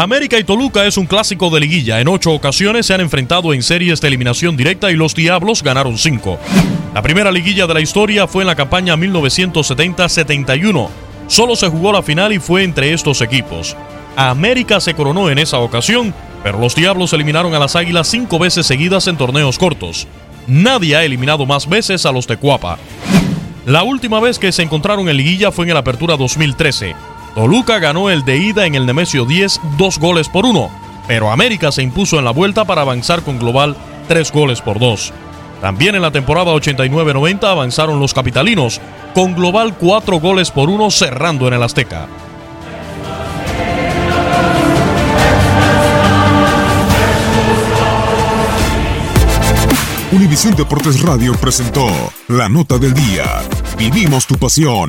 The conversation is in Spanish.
América y Toluca es un clásico de liguilla. En ocho ocasiones se han enfrentado en series de eliminación directa y los Diablos ganaron cinco. La primera liguilla de la historia fue en la campaña 1970-71. Solo se jugó la final y fue entre estos equipos. América se coronó en esa ocasión, pero los Diablos eliminaron a las Águilas cinco veces seguidas en torneos cortos. Nadie ha eliminado más veces a los de Cuapa. La última vez que se encontraron en liguilla fue en la Apertura 2013. Toluca ganó el de ida en el Nemesio 10, dos goles por uno, pero América se impuso en la vuelta para avanzar con global tres goles por dos. También en la temporada 89-90 avanzaron los capitalinos, con global cuatro goles por uno cerrando en el Azteca. Univisión Deportes Radio presentó La Nota del Día. Vivimos tu pasión.